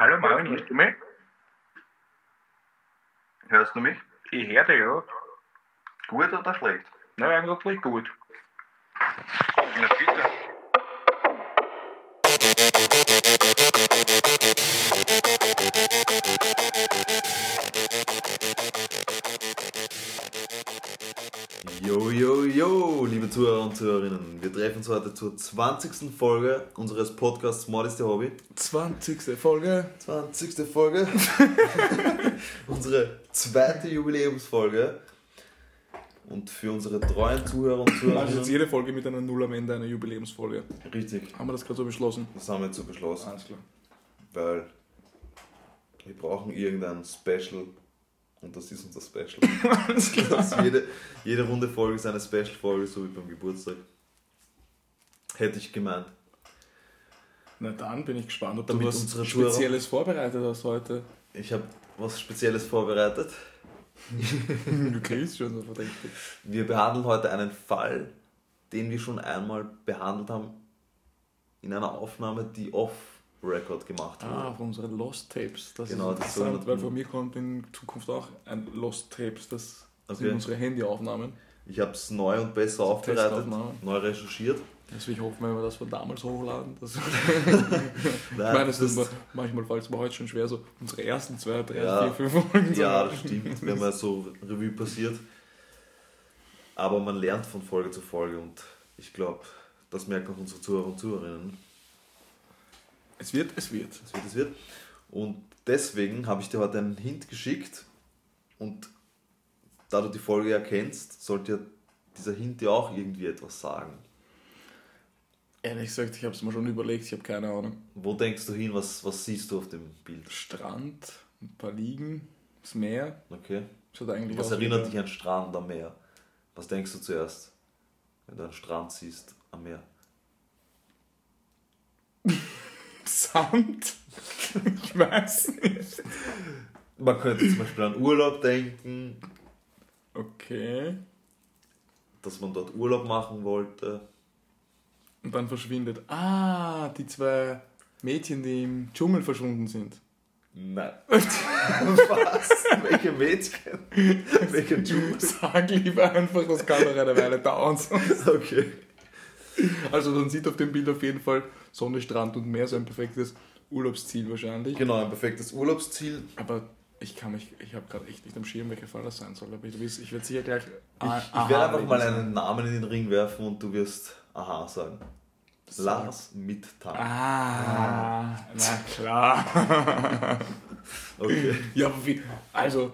Hallo Marvin, hörst du mich? Hörst du mich? Ich höre dich, ja. Gut oder schlecht? Na, eigentlich gut. Zuhörer und Zuhörerinnen. Wir treffen uns heute zur 20. Folge unseres Podcasts Mord ist Hobby. 20. Folge. 20. Folge. unsere zweite Jubiläumsfolge. Und für unsere treuen Zuhörer und Also jetzt Zuhörerinnen. jede Folge mit einer Null am Ende eine Jubiläumsfolge. Richtig, Haben wir das gerade so beschlossen? das haben wir jetzt so beschlossen. Alles klar. Weil wir brauchen irgendein Special und das ist unser Special. Dass jede, jede Runde Folge ist eine Special-Folge, so wie beim Geburtstag. Hätte ich gemeint. Na dann bin ich gespannt, ob du Damit was unsere Zuhörer- Spezielles vorbereitet hast heute. Ich habe was Spezielles vorbereitet. Du kriegst schon so verdächtig. Wir behandeln heute einen Fall, den wir schon einmal behandelt haben in einer Aufnahme, die off-Record gemacht wurde. Ah, von unseren Lost Tapes. Das Genau, ist das interessant, weil von mir kommt in Zukunft auch ein Lost Tapes. Das Okay. sind unsere Handyaufnahmen. Ich habe es neu und besser aufbereitet, Testaufnahme. neu recherchiert. Deswegen hoffen wir, wenn wir das von damals hochladen. Das ich Nein, meine, das- ist immer- manchmal fällt es mir heute schon schwer, so unsere ersten zwei, drei, Ja. vier, fünf Folgen zu Ja, das stimmt, wenn man so Revue passiert. Aber man lernt von Folge zu Folge und ich glaube, das merken auch unsere Zuhörer und Zuhörerinnen. Es wird, es wird. Es wird, es wird. Und deswegen habe ich dir heute einen Hint geschickt und da du die Folge ja kennst, sollte dieser Hint dir auch irgendwie etwas sagen. Ehrlich gesagt, ich habe es mir schon überlegt, ich habe keine Ahnung. Wo denkst du hin, was, was siehst du auf dem Bild? Strand, ein paar Liegen, das Meer. Okay. Schaut eigentlich Was erinnert wie dich an Strand am Meer? Was denkst du zuerst, wenn du einen Strand siehst am Meer? Sand? ich weiß nicht. Man könnte zum Beispiel an Urlaub denken, Okay. dass man dort Urlaub machen wollte. Und dann verschwindet. Ah, die zwei Mädchen, die im Dschungel verschwunden sind. Nein. Was? Welche Mädchen? Welche Dschungel? Sag lieber einfach, das kann doch eine Weile dauern. Okay. Also dann sieht auf dem Bild auf jeden Fall Sonne, Strand und Meer, so ein perfektes Urlaubsziel wahrscheinlich. Genau, ein perfektes Urlaubsziel. Aber ich kann mich, ich habe gerade echt nicht am Schirm, welcher Fall das sein soll. Aber du wirst, ich werde sicher gleich. Ich, ich werde einfach mal einen Namen in den Ring werfen und du wirst Aha sagen. Lars Mittag. Ah, na klar. Okay. ja, aber wie, also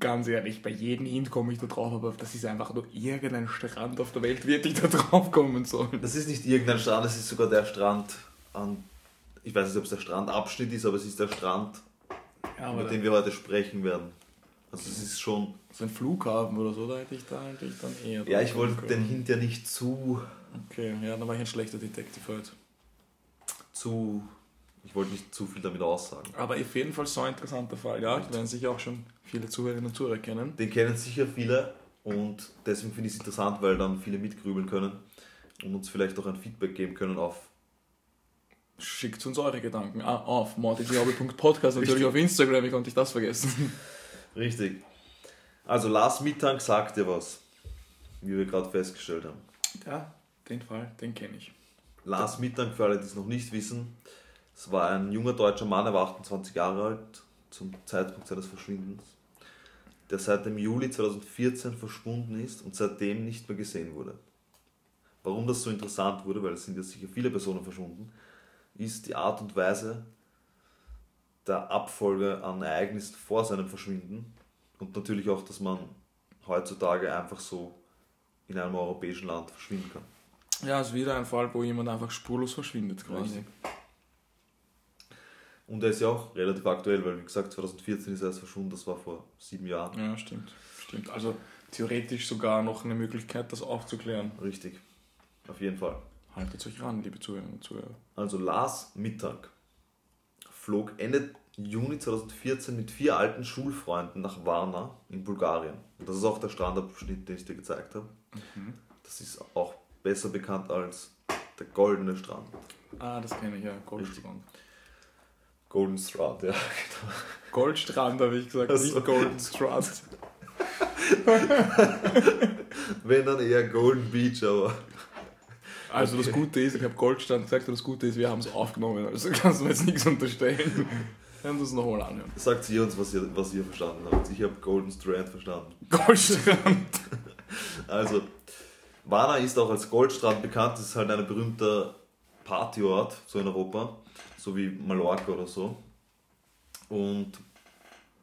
ganz ehrlich, bei jedem Hint komme ich da drauf, aber das ist einfach nur irgendein Strand auf der Welt, wird ich da drauf kommen sollen. Das ist nicht irgendein Strand, es ist sogar der Strand an. Ich weiß nicht, ob es der Strandabschnitt ist, aber es ist der Strand, Ja, über den wir heute sprechen werden. Also es ist schon. so ein Flughafen oder so, da hätte ich da eigentlich dann eher. Ja, ich wollte kommen den können. Hint ja nicht zu. Okay, ja, dann war ich ein schlechter Detective heute. zu. Ich wollte nicht zu viel damit aussagen. Aber auf jeden Fall so ein interessanter Fall, ja. Die werden sicher auch schon viele Zuhörerinnen und Zuhörer kennen. Den kennen sicher viele und deswegen finde ich es interessant, weil dann viele mitgrübeln können und uns vielleicht auch ein Feedback geben können auf. Schickt uns eure Gedanken ah, auf mordigehobby.podcast, natürlich auf Instagram, wie konnte ich das vergessen? Richtig. Also Lars Mittag sagt dir was, wie wir gerade festgestellt haben. Ja, den Fall, den kenne ich. Lars Mittag, für alle, die es noch nicht wissen, es war ein junger deutscher Mann, er war 28 Jahre alt zum Zeitpunkt seines Verschwindens, der seit dem Juli 2014 verschwunden ist und seitdem nicht mehr gesehen wurde. Warum das so interessant wurde, weil es sind ja sicher viele Personen verschwunden, ist die Art und Weise der Abfolge an Ereignissen vor seinem Verschwinden und natürlich auch, dass man heutzutage einfach so in einem europäischen Land verschwinden kann. Ja, es ist wieder ein Fall, wo jemand einfach spurlos verschwindet quasi. Richtig. Und er ist ja auch relativ aktuell, weil wie gesagt 2014 ist er erst verschwunden, das war vor sieben Jahren. Ja, stimmt. Stimmt. Also theoretisch sogar noch eine Möglichkeit, das aufzuklären. Richtig, auf jeden Fall. Haltet euch ran, liebe Zuhörerinnen und Zuhörer. Also Lars Mittag flog Ende Juni 2014 mit vier alten Schulfreunden nach Varna in Bulgarien. Und das ist auch der Strandabschnitt, den ich dir gezeigt habe. Das ist auch besser bekannt als der Goldene Strand. Ah, das kenne ich ja, Goldstrand. Golden Strand, ja. Goldstrand habe ich gesagt, Ach so. nicht Golden Strand. Wenn dann eher Golden Beach, aber. Also das. Gute ist, ich habe Goldstrand gesagt, das Gute ist, wir haben es aufgenommen, also kannst du mir jetzt nichts unterstellen. Wir werden das nochmal anhören. Sagt ihr uns, was ihr, was ihr verstanden habt. Ich habe Golden Strand verstanden. Goldstrand. Also, Varna ist auch als Goldstrand bekannt. Das ist halt ein berühmter Partyort, so in Europa, so wie Mallorca oder so. Und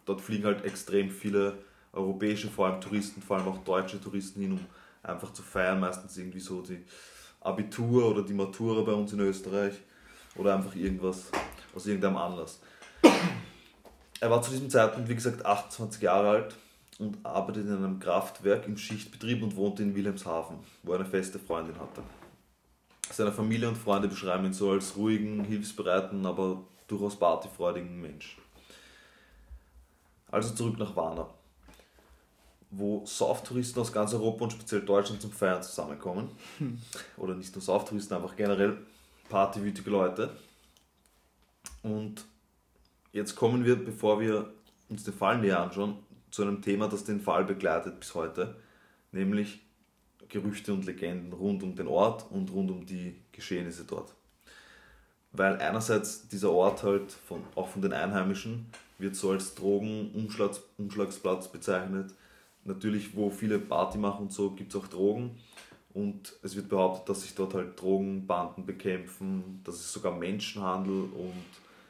dort fliegen halt extrem viele europäische, vor allem Touristen, vor allem auch deutsche Touristen hin, um einfach zu feiern. Meistens irgendwie so die Abitur oder die Matura bei uns in Österreich oder einfach irgendwas aus irgendeinem Anlass. Er war zu diesem Zeitpunkt, wie gesagt, 28 Jahre alt und arbeitet in einem Kraftwerk im Schichtbetrieb und wohnte in Wilhelmshaven, wo er eine feste Freundin hatte. Seine Familie und Freunde beschreiben ihn so als ruhigen, hilfsbereiten, aber durchaus partyfreudigen Mensch. Also zurück nach Warna, wo Sauftouristen aus ganz Europa und speziell Deutschland zum Feiern zusammenkommen. Oder nicht nur Sauftouristen, einfach generell partywütige Leute. Und jetzt kommen wir, bevor wir uns den Fall näher anschauen, zu einem Thema, das den Fall begleitet bis heute, nämlich Gerüchte und Legenden rund um den Ort und rund um die Geschehnisse dort. Weil einerseits dieser Ort halt von, auch von den Einheimischen wird so als Drogenumschlagsplatz bezeichnet. Natürlich, wo viele Party machen und so, gibt es auch Drogen. Und es wird behauptet, dass sich dort halt Drogenbanden bekämpfen, dass es sogar Menschenhandel und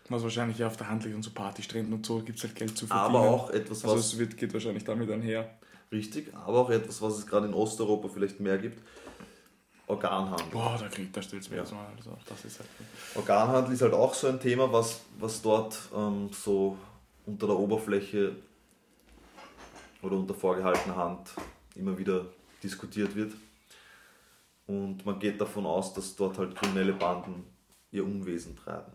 Was wahrscheinlich auf der Hand liegt und so Partystränden und so gibt es halt Geld zu verdienen. aber auch etwas, Also was es wird, geht wahrscheinlich damit einher. Richtig, aber auch etwas, was es gerade in Osteuropa vielleicht mehr gibt. Organhandel. Boah, da kriegt, da stellt es mir Ja. mal. Also, das ist halt. Organhandel ist halt auch so ein Thema, was, was dort ähm, so unter der Oberfläche oder unter vorgehaltener Hand immer wieder diskutiert wird. Und man geht davon aus, dass dort halt kriminelle Banden ihr Unwesen treiben.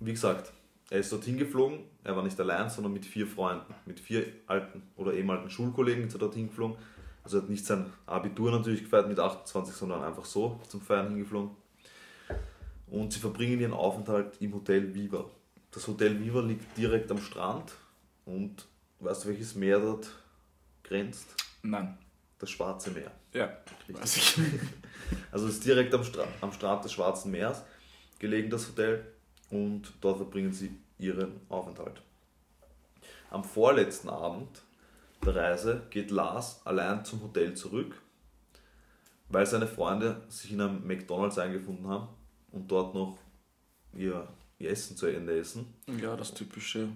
Wie gesagt, er ist dorthin geflogen, er war nicht allein, sondern mit vier Freunden, mit vier alten oder ehemaligen Schulkollegen ist er dorthin geflogen. Also er hat nicht sein Abitur natürlich gefeiert mit 28, sondern einfach so zum Feiern hingeflogen. Und sie verbringen ihren Aufenthalt im Hotel Viva. Das Hotel Viva liegt direkt am Strand und weißt du, welches Meer dort grenzt? Nein. Das Schwarze Meer. Ja, Richtig. weiß ich. Also es ist direkt am, Stra am Strand des Schwarzen Meers gelegen, das Hotel, und dort verbringen sie ihren Aufenthalt. Am vorletzten Abend der Reise geht Lars allein zum Hotel zurück, weil seine Freunde sich in einem McDonalds eingefunden haben und dort noch ihr, ihr Essen zu Ende essen. Ja, das typische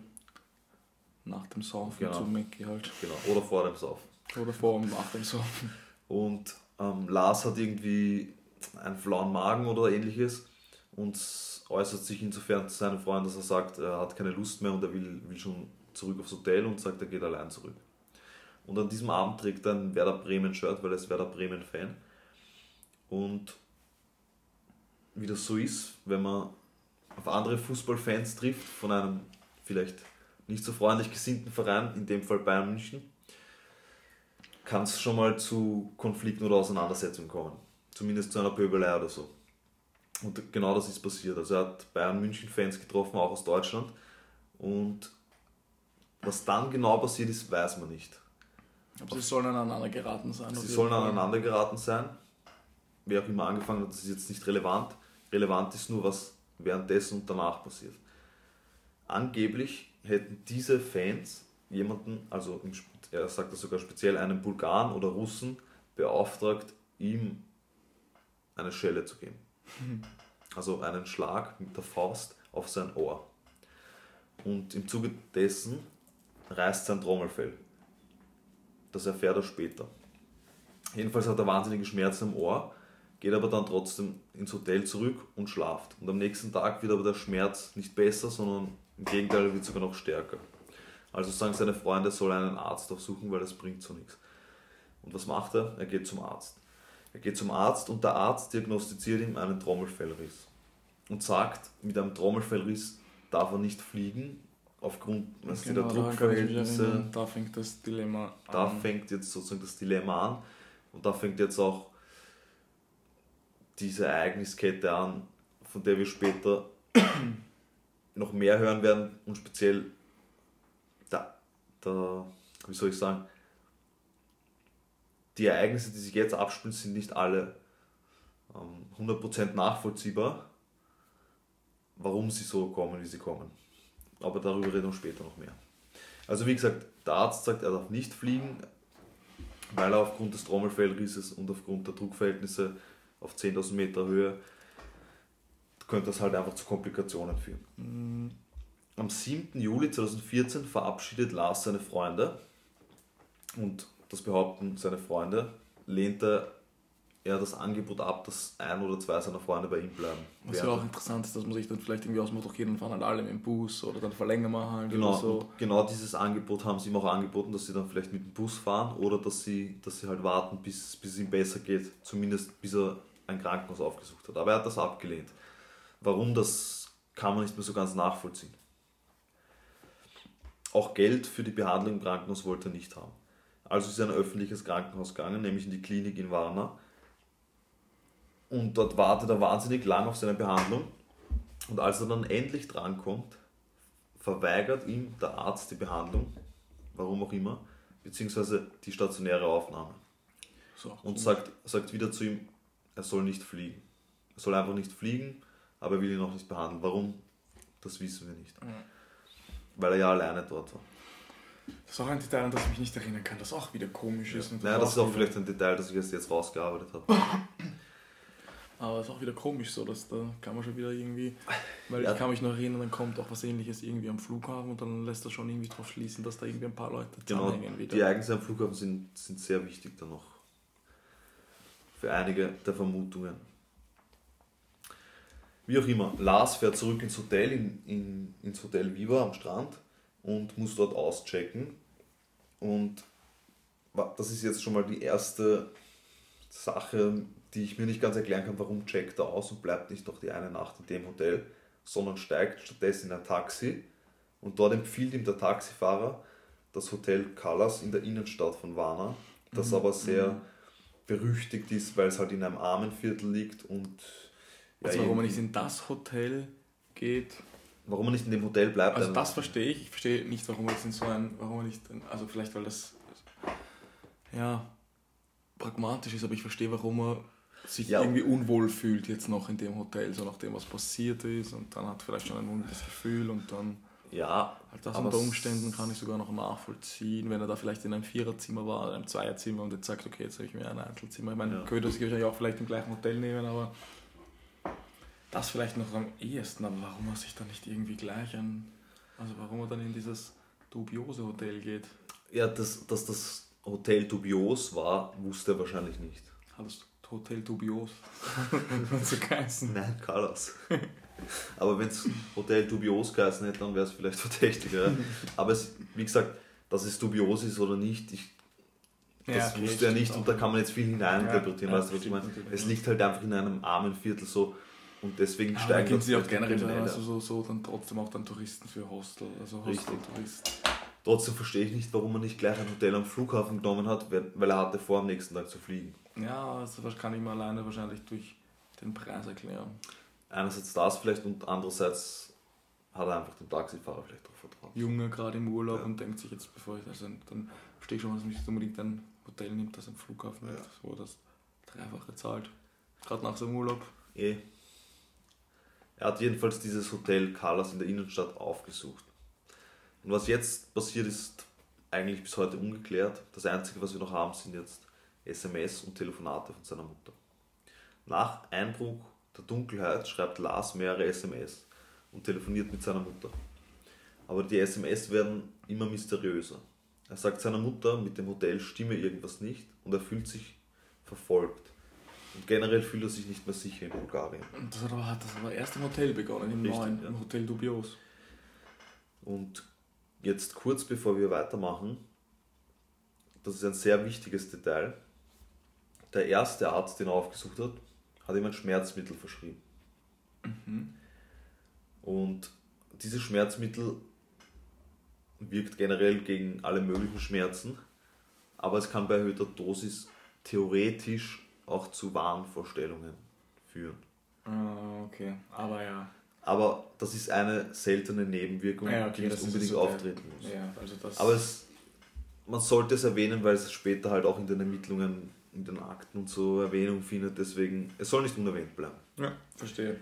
nach dem Saufen Genau. zu Mackie halt. Genau, oder vor dem Saufen. Oder vor und nach dem Saufen. Und ähm, Lars hat irgendwie einen flauen Magen oder ähnliches und äußert sich insofern zu seinen Freunden, dass er sagt, er hat keine Lust mehr und er will, will schon zurück aufs Hotel und sagt, er geht allein zurück. Und an diesem Abend trägt er ein Werder Bremen-Shirt, weil er ist Werder Bremen-Fan. Und wie das so ist, wenn man auf andere Fußballfans trifft, von einem vielleicht nicht so freundlich gesinnten Verein, in dem Fall Bayern München, kann es schon mal zu Konflikten oder Auseinandersetzungen kommen. Zumindest zu einer Pöbelei oder so. Und genau das ist passiert. Also er hat Bayern München-Fans getroffen, auch aus Deutschland. Und was dann genau passiert ist, weiß man nicht. Aber sie sollen aneinander geraten sein. Sie sollen aneinander geraten sein. Wer auch immer angefangen hat, das ist jetzt nicht relevant. Relevant ist nur, was währenddessen und danach passiert. Angeblich hätten diese Fans jemanden, also im, er sagt das sogar speziell einen Bulgaren oder Russen, beauftragt, ihm eine Schelle zu geben. Also einen Schlag mit der Faust auf sein Ohr. Und im Zuge dessen reißt sein Trommelfell. Das erfährt er später. Jedenfalls hat er wahnsinnige Schmerzen im Ohr, geht aber dann trotzdem ins Hotel zurück und schlaft. Und am nächsten Tag wird aber der Schmerz nicht besser, sondern im Gegenteil wird sogar noch stärker. Also sagen seine Freunde, er soll einen Arzt aufsuchen, weil das bringt so nichts. Und was macht er? Er geht zum Arzt. Er geht zum Arzt und der Arzt diagnostiziert ihm einen Trommelfellriss und sagt, mit einem Trommelfellriss darf er nicht fliegen, aufgrund Genau, der Druckverhältnisse. Da fängt das Dilemma Da an. fängt jetzt sozusagen das Dilemma an und da fängt jetzt auch diese Ereigniskette an, von der wir später noch mehr hören werden und speziell da, da, wie soll ich sagen, die Ereignisse, die sich jetzt abspielen, sind nicht alle ähm, 100% nachvollziehbar, warum sie so kommen, wie sie kommen. Aber darüber reden wir später noch mehr. Also wie gesagt, der Arzt sagt, er darf nicht fliegen, weil er aufgrund des Trommelfellrisses und aufgrund der Druckverhältnisse auf 10.000 Meter Höhe könnte das halt einfach zu Komplikationen führen. Am 7. Juli 2014 verabschiedet Lars seine Freunde und das behaupten seine Freunde, lehnte er das Angebot ab, dass ein oder zwei seiner Freunde bei ihm bleiben. Was ja auch interessant ist, dass man sich dann vielleicht irgendwie ausmacht, okay, dann fahren halt alle mit dem Bus oder dann verlängern wir halt Genau, oder so. genau dieses Angebot haben sie ihm auch angeboten, dass sie dann vielleicht mit dem Bus fahren oder dass sie, dass sie halt warten, bis, bis es ihm besser geht, zumindest bis er ein Krankenhaus aufgesucht hat. Aber er hat das abgelehnt. Warum, das kann man nicht mehr so ganz nachvollziehen. Auch Geld für die Behandlung im Krankenhaus wollte er nicht haben. Also ist er in ein öffentliches Krankenhaus gegangen, nämlich in die Klinik in Varna. Und dort wartet er wahnsinnig lang auf seine Behandlung. Und als er dann endlich drankommt, verweigert ihm der Arzt die Behandlung, warum auch immer, beziehungsweise die stationäre Aufnahme. so. Und sagt, sagt wieder zu ihm, er soll nicht fliegen. Er soll einfach nicht fliegen, aber er will ihn auch nicht behandeln. Warum? Das wissen wir nicht. Weil er ja alleine dort war. Das ist auch ein Detail, an das ich mich nicht erinnern kann, das auch wieder komisch ist. und Naja, das ist auch wieder- vielleicht ein Detail, das ich erst jetzt rausgearbeitet habe. Aber es ist auch wieder komisch so, dass da kann man schon wieder irgendwie, weil Ja. ich kann mich noch erinnern, dann kommt auch was ähnliches irgendwie am Flughafen und dann lässt das schon irgendwie drauf schließen, dass da irgendwie ein paar Leute Genau, zusammenhängen wieder. die Ereignisse am Flughafen sind, sind sehr wichtig dann noch. Für einige der Vermutungen. Wie auch immer, Lars fährt zurück ins Hotel, in, in, ins Hotel Viva am Strand und muss dort auschecken. Und das ist jetzt schon mal die erste Sache, die ich mir nicht ganz erklären kann, warum checkt er aus und bleibt nicht noch die eine Nacht in dem Hotel, sondern steigt stattdessen in ein Taxi. Und dort empfiehlt ihm der Taxifahrer das Hotel Callas in der Innenstadt von Varna, das aber sehr berüchtigt ist, weil es halt in einem armen Viertel liegt und ja, also warum man nicht in das Hotel geht, warum man nicht in dem Hotel bleibt. also das verstehe ich. Ich verstehe nicht, warum jetzt in so ein, warum man nicht, also vielleicht weil das, ja, pragmatisch ist, aber ich verstehe, warum man sich Ja. irgendwie unwohl fühlt jetzt noch in dem Hotel, so nachdem was passiert ist und dann hat vielleicht schon ein ungutes Gefühl und dann ja, Halt das unter Umständen kann ich sogar noch nachvollziehen, wenn er da vielleicht in einem Viererzimmer war oder einem Zweierzimmer und jetzt sagt, okay, jetzt habe ich mir ein Einzelzimmer. Ich meine, Ja. könnte sich wahrscheinlich auch vielleicht im gleichen Hotel nehmen, aber das vielleicht noch am ehesten. Aber warum er sich dann nicht irgendwie gleich an, also warum er dann in dieses dubiose Hotel geht, Ja, dass, dass das Hotel dubios war, wusste er wahrscheinlich nicht. hat das Hotel dubios geheißen. Nein, Callas. Aber wenn es Hotel dubios geheißen hätte, dann wäre es vielleicht verdächtiger. Aber es, wie gesagt, dass es dubios ist oder nicht, ich, das Ja, okay, wusste er nicht und da kann man jetzt viel hineininterpretieren. Ja, weißt du, was ich meine? Es liegt halt einfach in einem armen Viertel so und deswegen da steigen gibt es ja auch generell Kriminelle. also so, so dann trotzdem auch dann Touristen für Hostel, also. Hostel-Touristen. Trotzdem verstehe ich nicht, warum man nicht gleich ein Hotel am Flughafen genommen hat, weil er hatte vor, am nächsten Tag zu fliegen. Ja, also das kann ich mir alleine wahrscheinlich durch den Preis erklären. Einerseits das vielleicht und andererseits hat er einfach dem Taxifahrer vielleicht darauf vertraut. Junge gerade im Urlaub Ja. und denkt sich jetzt, bevor ich, also dann verstehe ich schon, dass man nicht unbedingt ein Hotel nimmt, das am Flughafen Ja. ist, wo er das Dreifache zahlt. Gerade nach seinem Urlaub. Eh. Er hat jedenfalls dieses Hotel Callas in der Innenstadt aufgesucht. Und was jetzt passiert ist, eigentlich bis heute ungeklärt. Das Einzige, was wir noch haben, sind jetzt SMS und Telefonate von seiner Mutter. Nach Einbruch der Dunkelheit schreibt Lars mehrere SMS und telefoniert mit seiner Mutter. Aber die SMS werden immer mysteriöser. Er sagt seiner Mutter, mit dem Hotel stimme irgendwas nicht und er fühlt sich verfolgt. Und generell fühlt er sich nicht mehr sicher in Bulgarien. Und das hat aber, hat das aber erst im Hotel begonnen, im Richtig, neuen, ja. im Hotel Dubios. Und jetzt kurz bevor wir weitermachen, das ist ein sehr wichtiges Detail. Der erste Arzt, den er aufgesucht hat, hat ihm ein Schmerzmittel verschrieben. Und dieses Schmerzmittel wirkt generell gegen alle möglichen Schmerzen, aber es kann bei erhöhter Dosis theoretisch auch zu Wahnvorstellungen führen. Ah, okay. Aber ja. Aber das ist eine seltene Nebenwirkung, Ja, okay, die nicht unbedingt so auftreten muss. Ja, also das. Aber es, man sollte es erwähnen, weil es später halt auch in den Ermittlungen, in den Akten und so Erwähnung findet. Deswegen, es soll nicht unerwähnt bleiben. ja, verstehe.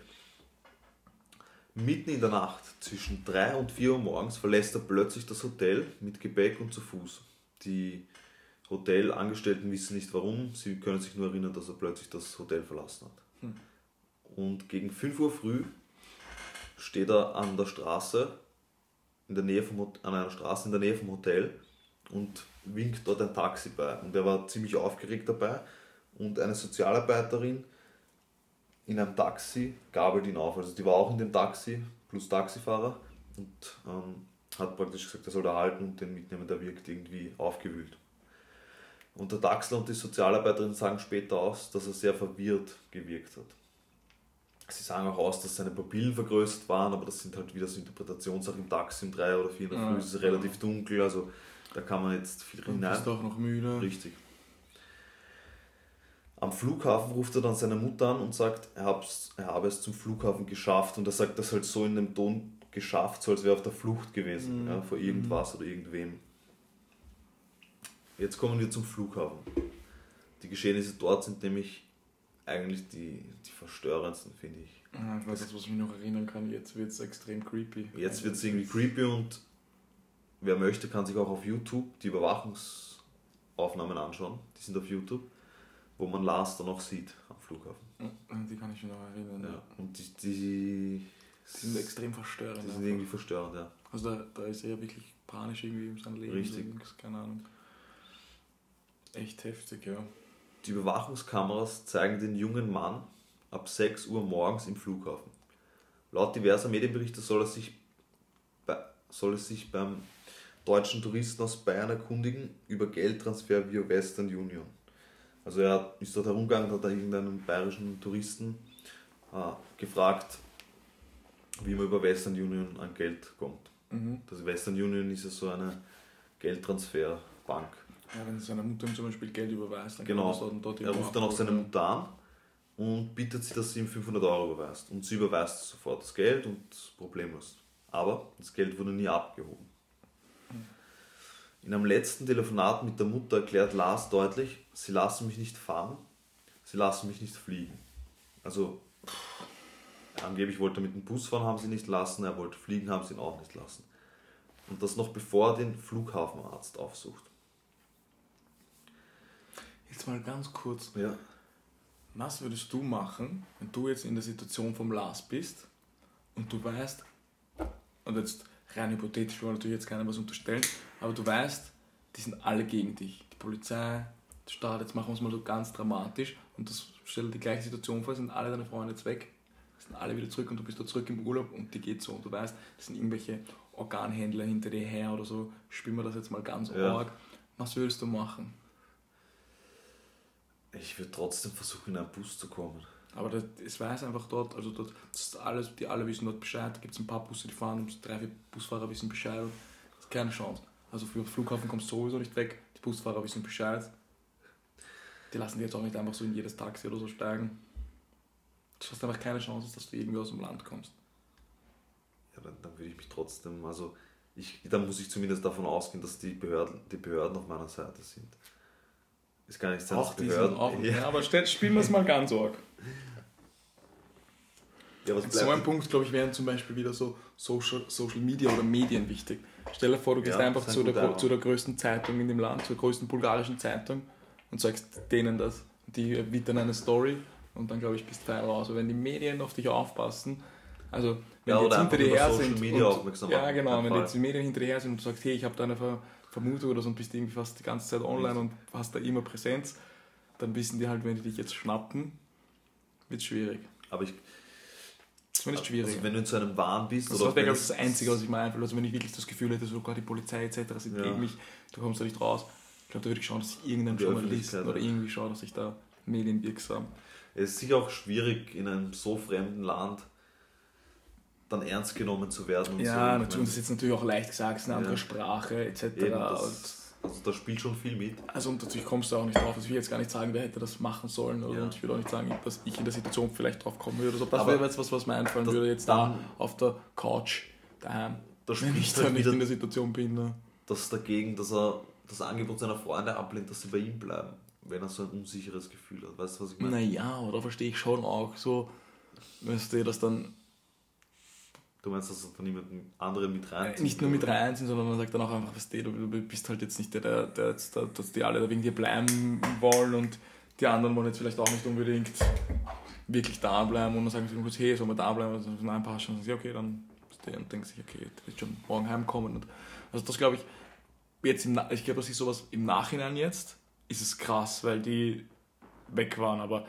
Mitten in der Nacht, zwischen 3 und 4 Uhr morgens, verlässt er plötzlich das Hotel mit Gepäck und zu Fuß. Die Hotelangestellten wissen nicht warum, sie können sich nur erinnern, dass er plötzlich das Hotel verlassen hat. Hm. Und gegen 5 Uhr früh steht er an der Straße, in der Nähe vom, an einer Straße in der Nähe vom Hotel und winkt dort ein Taxi bei. Und er war ziemlich aufgeregt dabei und eine Sozialarbeiterin in einem Taxi gabelt ihn auf. Also die war auch in dem Taxi plus Taxifahrer und ähm, hat praktisch gesagt, er soll da halten und den mitnehmen, der wirkt irgendwie aufgewühlt. Und der Taxler und die Sozialarbeiterin sagen später aus, dass er sehr verwirrt gewirkt hat. Sie sagen auch aus, dass seine Pupillen vergrößert waren, aber das sind halt wieder so Interpretationssachen im Taxi um drei oder vier in der Ja. Früh ist es relativ dunkel, also da kann man jetzt viel Du hinein. bist auch noch müde. Richtig. Am Flughafen ruft er dann seine Mutter an und sagt, er, hab's, er habe es zum Flughafen geschafft. Und er sagt das halt so in dem Ton geschafft, so als wäre er auf der Flucht gewesen, Mhm. ja, vor irgendwas oder irgendwem. Jetzt kommen wir zum Flughafen. Die Geschehnisse dort sind nämlich eigentlich die, die verstörendsten, finde ich. Ja, Ich weiß jetzt, was ich mich noch erinnern kann. Jetzt wird es extrem creepy. Jetzt wird es irgendwie creepy und wer möchte, kann sich auch auf YouTube die Überwachungsaufnahmen anschauen. Die sind auf YouTube, wo man Lars dann auch sieht am Flughafen. Die kann ich mich noch erinnern. Ja. Ja. Und die, die, Die sind extrem verstörend. die sind einfach. irgendwie verstörend, ja. Also da, da ist er ja wirklich panisch irgendwie in seinem Leben. Richtig. Keine Ahnung. Echt heftig, ja. Die Überwachungskameras zeigen den jungen Mann ab 6 Uhr morgens im Flughafen. Laut diverser Medienberichte soll er sich, bei, soll es sich beim deutschen Touristen aus Bayern erkundigen über Geldtransfer via Western Union. Also er ist dort herumgegangen, hat da irgendeinen bayerischen Touristen äh, gefragt, wie man über Western Union an Geld kommt. Mhm. Das Western Union ist ja so eine Geldtransferbank. Ja, wenn seiner Mutter ihm zum Beispiel Geld überweist, dann Genau. kann er dort Er ruft dann auch seine. Mutter an und bittet sie, dass sie ihm 500 Euro überweist. Und sie überweist sofort das Geld und problemlos. Aber das Geld wurde nie abgehoben. In einem letzten Telefonat mit der Mutter erklärt Lars deutlich, sie lassen mich nicht fahren, sie lassen mich nicht fliegen. Also angeblich wollte er mit dem Bus fahren, haben sie nicht lassen, er wollte fliegen, haben sie ihn auch nicht lassen. Und das noch bevor er den Flughafenarzt aufsucht. Jetzt mal ganz kurz. Ja. Was würdest du machen, wenn du jetzt in der Situation vom Lars bist und du weißt, und jetzt rein hypothetisch, wir wollen natürlich jetzt keiner was unterstellen, aber du weißt, die sind alle gegen dich. Die Polizei, der Staat, jetzt machen wir es mal so ganz dramatisch und das stell dir die gleiche Situation vor, sind alle deine Freunde jetzt weg, sind alle wieder zurück und du bist da zurück im Urlaub und die geht so und du weißt, das sind irgendwelche Organhändler hinter dir her oder so, spielen wir das jetzt mal ganz Ja. arg. Was würdest du machen? Ich würde trotzdem versuchen, in einen Bus zu kommen. Aber das, es weiß einfach dort, also dort, alles, die alle wissen dort Bescheid. Da gibt es ein paar Busse, die fahren, drei, vier Busfahrer wissen Bescheid. Das ist keine Chance. Also für den Flughafen kommst du sowieso nicht weg. Die Busfahrer wissen Bescheid. Die lassen dich jetzt auch nicht einfach so in jedes Taxi oder so steigen. Du hast einfach keine Chance, dass du irgendwie aus dem Land kommst. Ja, dann, dann würde ich mich trotzdem, also ich, dann muss ich zumindest davon ausgehen, dass die Behörden, die Behörden auf meiner Seite sind. Es kann nicht sein, Auch dass die Behörden. sind auch, ja. ja, aber stell, spielen wir es mal ganz arg. ja, was So ein? Punkt, glaube ich, wären zum Beispiel wieder so Social, Social Media oder Medien wichtig. Stell dir vor, du gehst Ja, einfach ist zu der, zu der größten Zeitung in dem Land, zur größten bulgarischen Zeitung und sagst denen das. Die wittern eine Story und dann, glaube ich, bist du fein raus. Aber wenn die Medien auf dich aufpassen, also wenn Ja, die jetzt hinter einfach dir her sind. Media und, ja, genau, wenn jetzt die Medien hinter dir her sind und du sagst, hey, ich habe da eine Ver Vermutung oder so und bist irgendwie fast die ganze Zeit online und hast da immer Präsenz, dann wissen die halt, wenn die dich jetzt schnappen, wird es schwierig. Aber ich, Zumindest schwierig. also wenn du in so einem Wahn bist, Das oder wäre, das Einzige, was ich mir einfällt. Also wenn ich wirklich das Gefühl hätte, sogar die Polizei etc. sind Ja. gegen mich, du kommst da nicht raus. Ich glaube, da würde ich schauen, dass ich irgendeinen Journalisten Öffentlichkeit, oder ja. irgendwie schaue, dass ich da medienwirksam. es ist sicher auch schwierig, in einem so fremden Land dann ernst genommen zu werden. Und so. Ja, Ich natürlich, und das ist jetzt natürlich auch leicht gesagt, es ist eine andere Ja. Sprache etc. Eben, das- und Also da spielt schon viel mit. Also und natürlich kommst du auch nicht drauf. Also ich will jetzt gar nicht sagen, wer hätte das machen sollen. Oder Ja. und ich will auch nicht sagen, dass ich in der Situation vielleicht drauf kommen würde. Also das Aber wäre jetzt was, was mir einfallen würde, jetzt da auf der Couch daheim. Da Wenn ich spricht da halt nicht in der Situation bin. Ne? das dagegen, dass er das Angebot seiner Freunde ablehnt, dass sie bei ihm bleiben, wenn er so ein unsicheres Gefühl hat. Weißt du, was ich meine? Naja, da verstehe ich schon auch so, weißt du, dass dann Du meinst, dass dann jemanden anderen mit rein Äh, nicht nur mit reinziehen, sondern man sagt dann auch einfach, weißt du, du bist halt jetzt nicht der, der, der jetzt da, dass die alle da wegen dir bleiben wollen und die anderen wollen jetzt vielleicht auch nicht unbedingt wirklich da bleiben und dann sagen sie kurz, hey, sollen wir da bleiben? Und dann sagen, nein, passt schon. Dann sagen sie, okay, dann der und denkt sich, okay, der wird schon morgen heimkommen. Und also das glaube ich, jetzt im, ich glaube, das ist sowas im Nachhinein jetzt, ist es krass, weil die weg waren, aber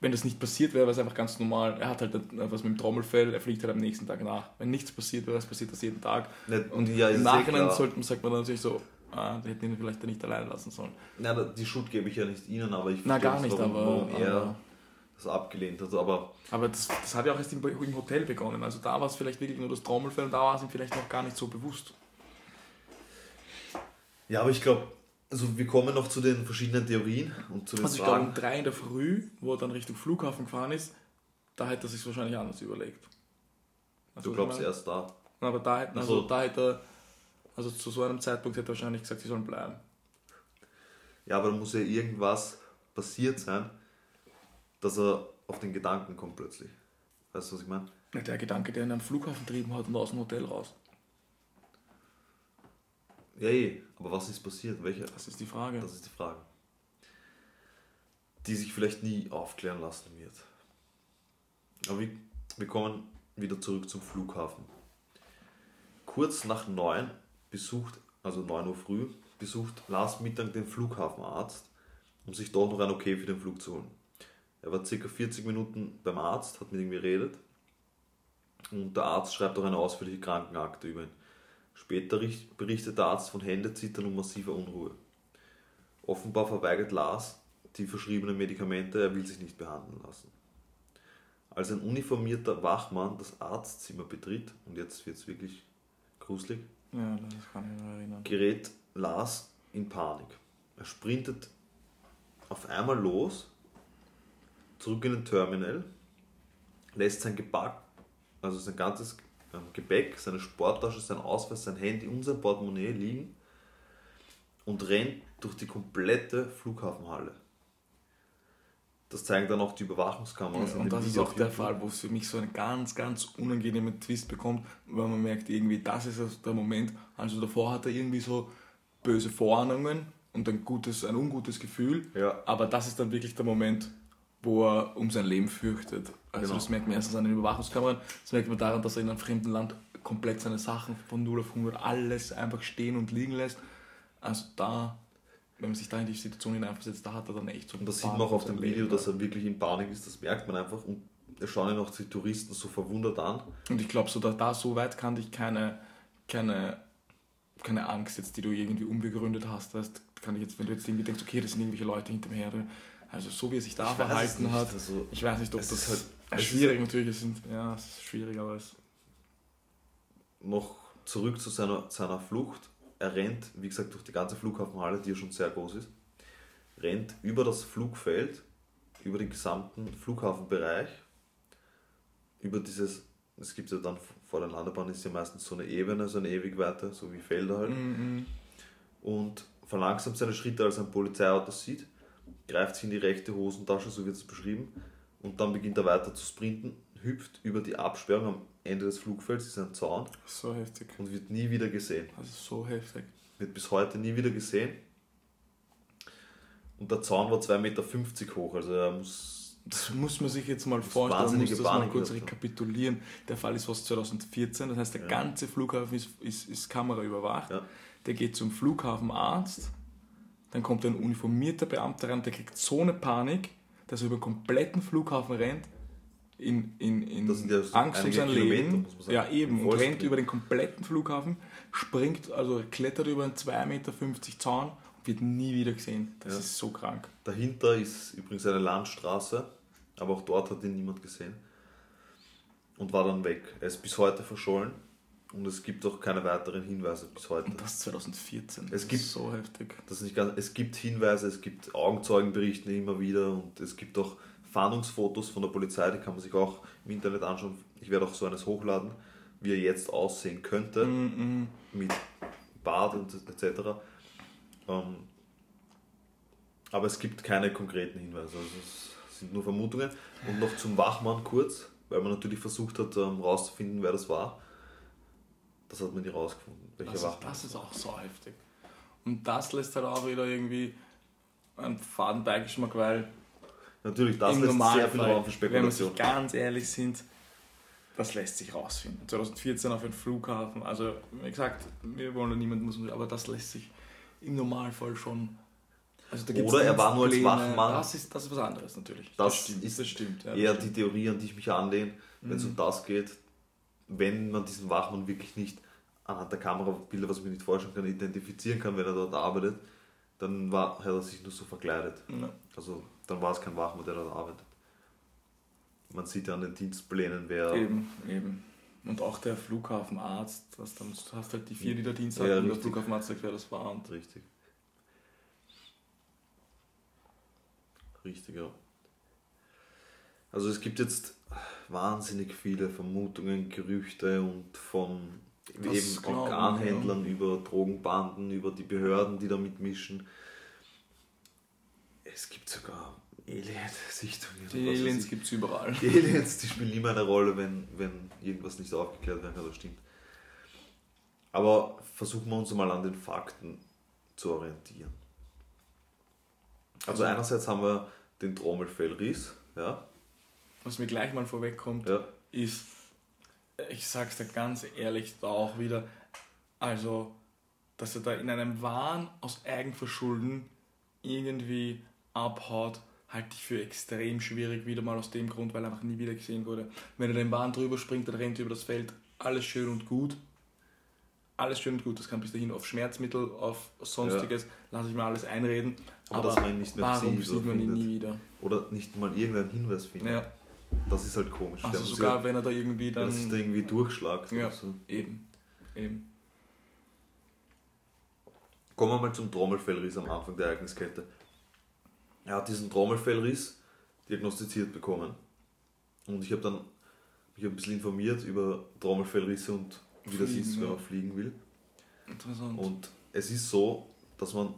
wenn das nicht passiert wäre, wäre es einfach ganz normal. Er hat halt was mit dem Trommelfell, er fliegt halt am nächsten Tag nach. Wenn nichts passiert wäre, es passiert das jeden Tag. Nicht, Und ja, im eh Nachhinein sollte, sagt man dann natürlich so, ah, die hätten ihn vielleicht nicht allein lassen sollen. Na, die Schuld gebe ich ja nicht Ihnen, aber ich Na, gar nicht, nicht, warum, aber- warum er aber- das abgelehnt hat. Aber Aber das, das hat ja auch erst im, im Hotel begonnen. Also da war es vielleicht wirklich nur das Trommelfell und da war es ihm vielleicht noch gar nicht so bewusst. ja, aber ich glaube, also wir kommen noch zu den verschiedenen Theorien und zu den Also ich glaube, Fragen. um drei in der Früh, wo er dann Richtung Flughafen gefahren ist, da hätte er sich wahrscheinlich anders überlegt. Also, du glaubst erst da. Aber da hätten, also so. da hätte er, also zu so einem Zeitpunkt hätte er wahrscheinlich gesagt, sie sollen bleiben. Ja, aber da muss ja irgendwas passiert sein, dass er auf den Gedanken kommt plötzlich. Weißt du, was ich meine? Ja, Der Gedanke, der ihn am Flughafen trieben hat und aus dem Hotel raus. Ja, eh. Aber was ist passiert? Welche? Das ist die Frage. Das ist die Frage. Die sich vielleicht nie aufklären lassen wird. Aber wir, wir kommen wieder zurück zum Flughafen. Kurz nach neun besucht, also 9 Uhr früh, besucht Lars Mittag den Flughafenarzt, um sich dort noch ein Okay für den Flug zu holen. Er war circa 40 Minuten beim Arzt, hat mit ihm geredet und der Arzt schreibt auch eine ausführliche Krankenakte über ihn. Später richt- berichtet der Arzt von Händezittern und massiver Unruhe. Offenbar verweigert Lars die verschriebenen Medikamente, er will sich nicht behandeln lassen. Als ein uniformierter Wachmann das Arztzimmer betritt, und jetzt wird es wirklich gruselig, Ja, gerät Lars in Panik. Er sprintet auf einmal los, zurück in den Terminal, lässt sein Gepäck, also sein ganzes ähm, Gepäck, seine Sporttasche, sein Ausweis, sein Handy und sein Portemonnaie liegen und rennt durch die komplette Flughafenhalle. Das zeigen dann auch die Überwachungskameras. in Und das ist auch der. Fall, wo es für mich so einen ganz, ganz unangenehmen Twist bekommt, weil man merkt, irgendwie, das ist also der Moment. Also davor hat er irgendwie so böse Vorahnungen und ein gutes, ein ungutes Gefühl. Ja. Aber das ist dann wirklich der Moment, wo er um sein Leben fürchtet. Also Genau. das merkt man erstens an den Überwachungskameran, das merkt man daran, dass er in einem fremden Land komplett seine Sachen von 0 auf 100 alles einfach stehen und liegen lässt. Also da, wenn man sich da in die Situation hineinversetzt, da hat er dann echt so Und das sieht man auch auf dem Video, dass er wirklich in Panik ist, das merkt man einfach. Und da schauen ihn auch die Touristen so verwundert an. Und ich glaube, so da, da so weit kann dich keine, keine, keine Angst jetzt, die du irgendwie unbegründet hast, weißt, kann ich jetzt, wenn du jetzt irgendwie denkst, okay, das sind irgendwelche Leute hinter mir her, also so wie er sich da Ich verhalten hat, also, ich weiß nicht, ob das ist halt- es ist schwierig natürlich, es sind, ja, es ist schwierig, aber es noch zurück zu seiner, seiner Flucht. Er rennt, wie gesagt, durch die ganze Flughafenhalle, die ja schon sehr groß ist, rennt über das Flugfeld, über den gesamten Flughafenbereich, über dieses, es gibt ja dann vor der Landebahn ist ja meistens so eine Ebene, so eine Ewigweite, so wie Felder halt. Mhm. und verlangsamt seine Schritte, als er ein Polizeiauto sieht, greift sich in die rechte Hosentasche, so wird es beschrieben, und dann beginnt er weiter zu sprinten, hüpft über die Absperrung am Ende des Flugfelds, ist ein Zaun, so heftig, und wird nie wieder gesehen. ist so heftig. Wird bis heute nie wieder gesehen. Und der Zaun war 2,50 Meter hoch, also er muss. Das muss man sich jetzt mal vorstellen, muss das mal kurz rekapitulieren. Der Fall ist aus 2014, das heißt, der Ja. ganze Flughafen ist, ist, ist kameraüberwacht. Ja. Der geht zum Flughafenarzt, dann kommt ein uniformierter Beamter ran, der kriegt so eine Panik, dass er über den kompletten Flughafen rennt, in, in, in Das sind ja so Angst um sein Kilometer, Leben. Ja, eben, und rennt über den kompletten Flughafen, springt, also klettert über einen 2,50 Meter Zaun und wird nie wieder gesehen. Das Ja. ist so krank. Dahinter ist übrigens eine Landstraße, aber auch dort hat ihn niemand gesehen. Und war dann weg. Er ist bis heute verschollen. Und es gibt auch keine weiteren Hinweise bis heute. Und das 2014. Es das gibt- ist so heftig. Das nicht ganz, es gibt Hinweise, es gibt Augenzeugenberichte immer wieder und es gibt auch Fahndungsfotos von der Polizei, die kann man sich auch im Internet anschauen. Ich werde auch so eines hochladen, wie er jetzt aussehen könnte, Mhm. mit Bart und etc. Ähm, aber es gibt keine konkreten Hinweise, also es sind nur Vermutungen. Und noch zum Wachmann kurz, weil man natürlich versucht hat, ähm, rauszufinden, wer das war. Das hat man nie rausgefunden, welcher Das ist, das ist auch so heftig. Und das lässt halt auch wieder irgendwie einen faden Beigeschmack, weil Natürlich, das lässt sehr viel Raum für wenn wir Spekulation. ganz ehrlich sind, das lässt sich rausfinden. 2014 auf einem Flughafen, also wie gesagt, wir wollen niemanden, muss- aber das lässt sich im Normalfall schon. Also Oder er war nur als Wachmann. Das ist, das ist was anderes natürlich. Das stimmt, ist das stimmt. Ja, eher das die stimmt. Theorie, an die ich mich anlehne, wenn es Mhm. um das geht, wenn man diesen Wachmann wirklich nicht anhand der Kamerabilder, was ich mir nicht vorstellen kann, identifizieren kann, wenn er dort arbeitet, dann war, hat er sich nur so verkleidet. Ja. Also dann war es kein Wachmann, der dort arbeitet. Man sieht ja an den Dienstplänen, wer. Eben, eben. Und auch der Flughafenarzt, was dann, du hast halt die vier, die da Dienst Ja, hatten, und der. Flughafenarzt sagt, wer das war. Und Richtig. Richtig, ja. Also es gibt jetzt wahnsinnig viele Vermutungen, Gerüchte und von Das eben glauben Organhändlern über Drogenbanden, über die Behörden, die da mitmischen. Es gibt sogar Alien-Sichtungen. die Aliens gibt es überall. Die Aliens, die spielen immer eine Rolle, wenn, wenn irgendwas nicht aufgeklärt werden kann, das stimmt. Aber versuchen wir uns mal an den Fakten zu orientieren. Also Also- einerseits haben wir den Trommelfellriss, ja, Was mir gleich mal vorwegkommt, ja, ist, ich sag's dir ganz ehrlich, da auch wieder, also, dass er da in einem Wahn aus Eigenverschulden irgendwie abhaut, halte ich für extrem schwierig, wieder mal aus dem Grund, weil er einfach nie wieder gesehen wurde. Wenn er den Bahn drüber springt, dann rennt er über das Feld, alles schön und gut. Alles schön und gut, das kann bis dahin auf Schmerzmittel, auf sonstiges, lasse ich mir alles einreden. Aber Aber, dass man ihn nicht mehr warum sieht man ihn nie wieder? oder nicht mal irgendeinen Hinweis finden. Ja, Das ist halt komisch. also Der sogar ja, wenn er da irgendwie dann... er sich da irgendwie durchschlagt. Ja. So. Eben, eben. Kommen wir mal zum Trommelfellriss am Anfang der Ereigniskette. Er hat diesen Trommelfellriss diagnostiziert bekommen. Und ich habe dann mich ein bisschen informiert über Trommelfellrisse und wie das Fliegen, ist, wenn man fliegen will. Interessant. Und es ist so, dass man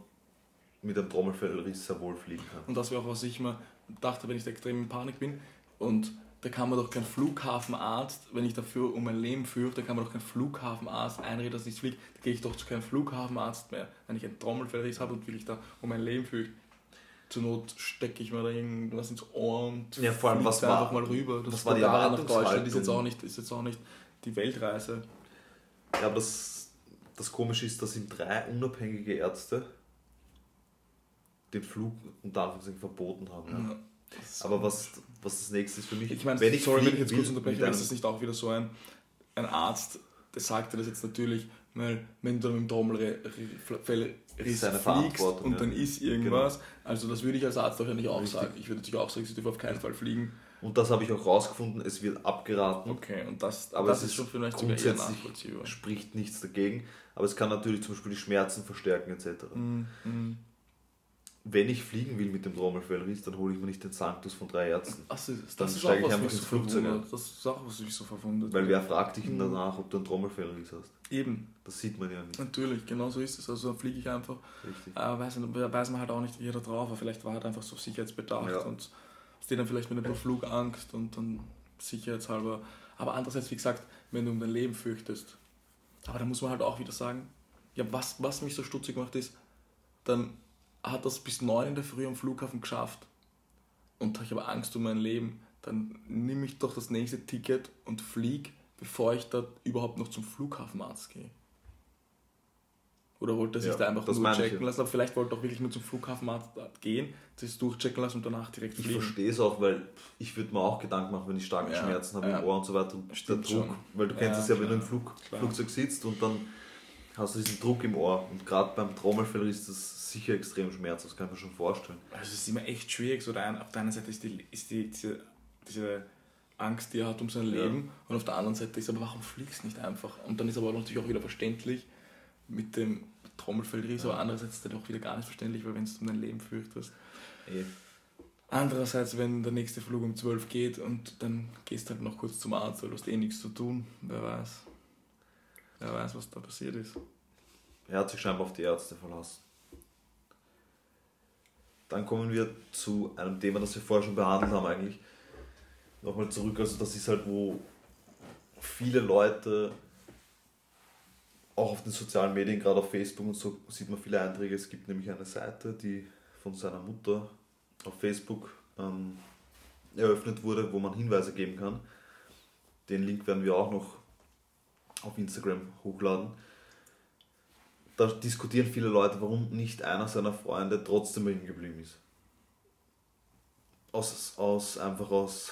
mit einem Trommelfellriss sehr wohl fliegen kann. Und das wäre auch, was ich mir dachte, wenn ich da extrem in Panik bin. Und da kann man doch kein Flughafenarzt, wenn ich dafür um mein Leben fürchte, kann man doch kein Flughafenarzt einreden, dass ich fliege. Da gehe ich doch zu keinem Flughafenarzt mehr, wenn ich einen Trommelfellriss habe und will ich da um mein Leben fürchte. Zur Not stecke ich mir da irgendwas ins Ohr und Ja, vor allem, was da war- einfach mal rüber. was Das war die Bulgarien nach Deutschland ist jetzt, auch nicht, ist jetzt auch nicht die Weltreise. Ja, aber das, das Komische ist, dass ihm drei unabhängige Ärzte den Flug unter Anführungszeichen verboten haben. Ja. Aber was, was das nächste ist für mich, Ich meine, wenn ich sorry, wenn ich jetzt kurz unterbreche, aber ist das nicht auch wieder so ein, ein Arzt, der sagt dir das jetzt natürlich, weil wenn du mit dem seine fliegst und ja. dann ist irgendwas, also das würde ich als Arzt wahrscheinlich auch Richtig. sagen. Ich würde natürlich auch sagen, sie dürfen auf keinen Fall fliegen. Und das habe ich auch rausgefunden, es wird abgeraten. Okay, und das, Aber das ist ist schon vielleicht grundsätzlich spricht nichts dagegen, aber es kann natürlich zum Beispiel die Schmerzen verstärken etc. Mhm, mhm. Wenn ich fliegen will mit dem Trommelfellriss, dann hole ich mir nicht den Sanctus von drei Ärzten. Das ist, das Dann ist steige auch ich was einfach mich so ins Flugzeug verwundert. Das ist auch was mich so verwundert. Weil wer fragt dich Mhm. danach, ob du einen Trommelfellriss hast? Eben, Das sieht man ja nicht. natürlich, genau so ist es. Also dann fliege ich einfach Richtig. Äh, weiß, weiß man halt auch nicht, wie da drauf war. Vielleicht war er halt einfach so sicherheitsbedacht Ja. und steht dann vielleicht mit einer Flugangst und dann sicherheitshalber. Aber andererseits, wie gesagt, wenn du um dein Leben fürchtest. Aber da muss man halt auch wieder sagen, ja, was, was mich so stutzig macht, ist, dann hat das bis neun in der Früh am Flughafen geschafft und ich habe Angst um mein Leben. Dann nehme ich doch das nächste Ticket und flieg, bevor ich da überhaupt noch zum Flughafenarzt gehe. Oder wollte er sich Ja, da einfach das nur ich checken lassen? Aber vielleicht wollte er auch wirklich nur zum Flughafenarzt gehen, sich durchchecken lassen und danach direkt Ich fliegen. verstehe es auch, weil ich würde mir auch Gedanken machen, wenn ich starke Ja, Schmerzen habe ja. im Ohr und so weiter. Und der Druck, schon. weil du kennst es ja, wenn du im Flug. Flugzeug sitzt und dann hast du diesen Druck im Ohr. Und gerade beim Trommelfell ist das sicher extrem schmerzhaft, das kann ich mir schon vorstellen. Also es ist immer echt schwierig. So der auf der einen Seite ist, die, ist die, diese, diese Angst, die er hat um sein Ja. Leben. Und auf der anderen Seite ist aber, warum fliegst du nicht einfach? Und dann ist aber natürlich auch wieder verständlich mit dem Trommelfellriss, aber andererseits ist das auch wieder gar nicht verständlich, weil wenn du um dein Leben fürchtest. Eh. Andererseits, wenn der nächste Flug um 12 geht und dann gehst du halt noch kurz zum Arzt, weil du hast eh nichts zu tun, wer weiß. Wer weiß, was da passiert ist. Er hat sich scheinbar auf die Ärzte verlassen. Dann kommen wir zu einem Thema, das wir vorher schon behandelt haben eigentlich. Nochmal zurück, also das ist halt, wo viele Leute auch auf den sozialen Medien, gerade auf Facebook und so, sieht man viele Einträge. Es gibt nämlich eine Seite, die von seiner Mutter auf Facebook ähm, eröffnet wurde, wo man Hinweise geben kann. Den Link werden wir auch noch auf Instagram hochladen da diskutieren viele Leute, warum nicht einer seiner Freunde trotzdem bei ihm geblieben ist. Aus, aus einfach aus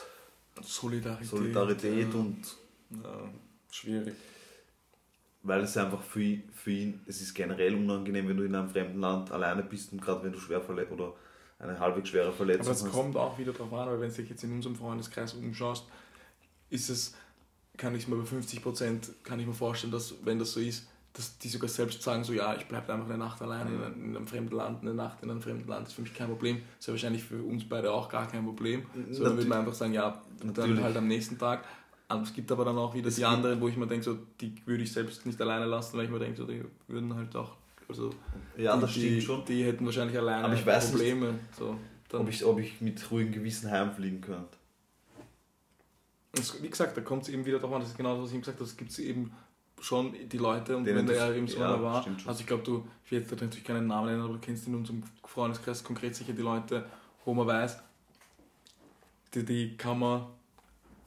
Solidarität. Solidarität ja. und Ja, schwierig. weil es einfach für ihn, für ihn, es ist generell unangenehm, wenn du in einem fremden Land alleine bist und gerade wenn du schwer verletzt oder eine halbwegs schwere Verletzung Aber es hast. kommt auch wieder darauf an, weil wenn du dich jetzt in unserem Freundeskreis umschaust, ist es, kann ich mir bei 50 Prozent, kann ich mir vorstellen, dass wenn das so ist, dass die sogar selbst sagen, so ja, ich bleibe einfach eine Nacht alleine in, einem- in einem fremden Land, eine Nacht in einem fremden Land ist für mich kein Problem. Das wäre wahrscheinlich für uns beide auch gar kein Problem. So, dann würde man einfach sagen, ja, dann Natürlich. halt am nächsten Tag. Aber Es gibt aber dann auch wieder Es die anderen, wo ich mir denke, so, die würde ich selbst nicht alleine lassen, weil ich mir denke, so, die würden halt auch, also ja, die, das stimmt die, schon. die hätten wahrscheinlich alleine Aber ich weiß nicht, Probleme. so, dann, Ob ich, ob ich mit ruhigem Gewissen heimfliegen könnte. Es, wie gesagt, da kommt es eben wieder darauf an, das ist genau das, was ich ihm gesagt habe, es gibt eben schon die Leute und Denen wenn das- er eben so einer war, also ich glaube, du, ich will jetzt natürlich keinen Namen nennen, aber du kennst in unserem Freundeskreis konkret sicher die Leute, wo man weiß, die, die kann man,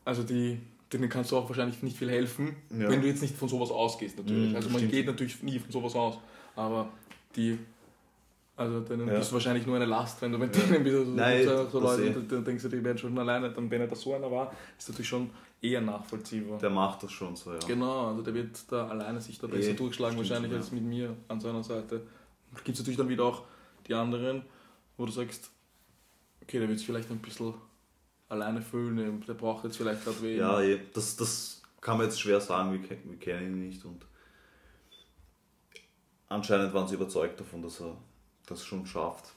also die, denen kannst du auch wahrscheinlich nicht viel helfen, Ja. wenn du jetzt nicht von sowas ausgehst natürlich. Mhm, also man stimmt. geht natürlich nie von sowas aus, aber die, also denen Ja. bist du wahrscheinlich nur eine Last, wenn du mit Ja. denen wieder so, Nein, so, Leute, dann, dann denkst du, die werden schon alleine, dann wenn er das so einer war, ist natürlich schon eher nachvollziehbar. Der macht das schon so, ja. Genau, also der wird da alleine sich da besser durchschlagen stimmt wahrscheinlich schon, als mit mir an seiner Seite. Da gibt es natürlich dann wieder auch die anderen, wo du sagst, okay, der wird sich vielleicht ein bisschen alleine fühlen, der braucht jetzt vielleicht gerade wen. Ja, eh, das, das kann man jetzt schwer sagen, wir, wir kennen ihn nicht und anscheinend waren sie überzeugt davon, dass er das schon schafft.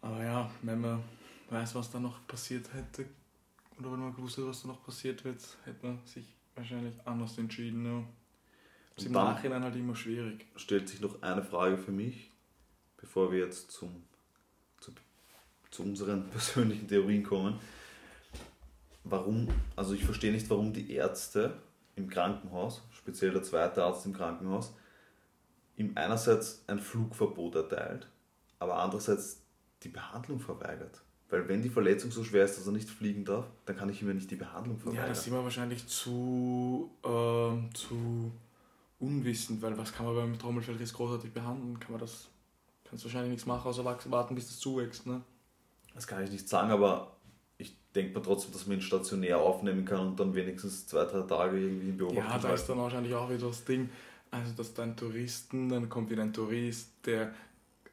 Aber ja, wenn man weiß, was da noch passiert hätte, oder wenn man gewusst hätte, was da noch passiert wird, hätte man sich wahrscheinlich anders entschieden. Ja. Ist Und im Nachhinein halt immer schwierig. Stellt sich noch eine Frage für mich, bevor wir jetzt zum, zu, zu unseren persönlichen Theorien kommen. Warum, also ich verstehe nicht, warum die Ärzte im Krankenhaus, speziell der zweite Arzt im Krankenhaus, ihm einerseits ein Flugverbot erteilt, aber andererseits die Behandlung verweigert. Weil wenn die Verletzung so schwer ist, dass er nicht fliegen darf, dann kann ich ihm ja nicht die Behandlung Ja, verweigern. das sind wir wahrscheinlich zu, ähm, zu unwissend, weil was kann man beim Trommelfellriss großartig behandeln? Kann man das, kannst du wahrscheinlich nichts machen, außer warten, bis das zuwächst, ne? Das kann ich nicht sagen, aber ich denke mir trotzdem, dass man ihn stationär aufnehmen kann und dann wenigstens zwei, drei Tage irgendwie in Beobachtung Ja, da ist dann wahrscheinlich auch wieder das Ding, also dass da ein Touristen, dann kommt wieder ein Tourist, der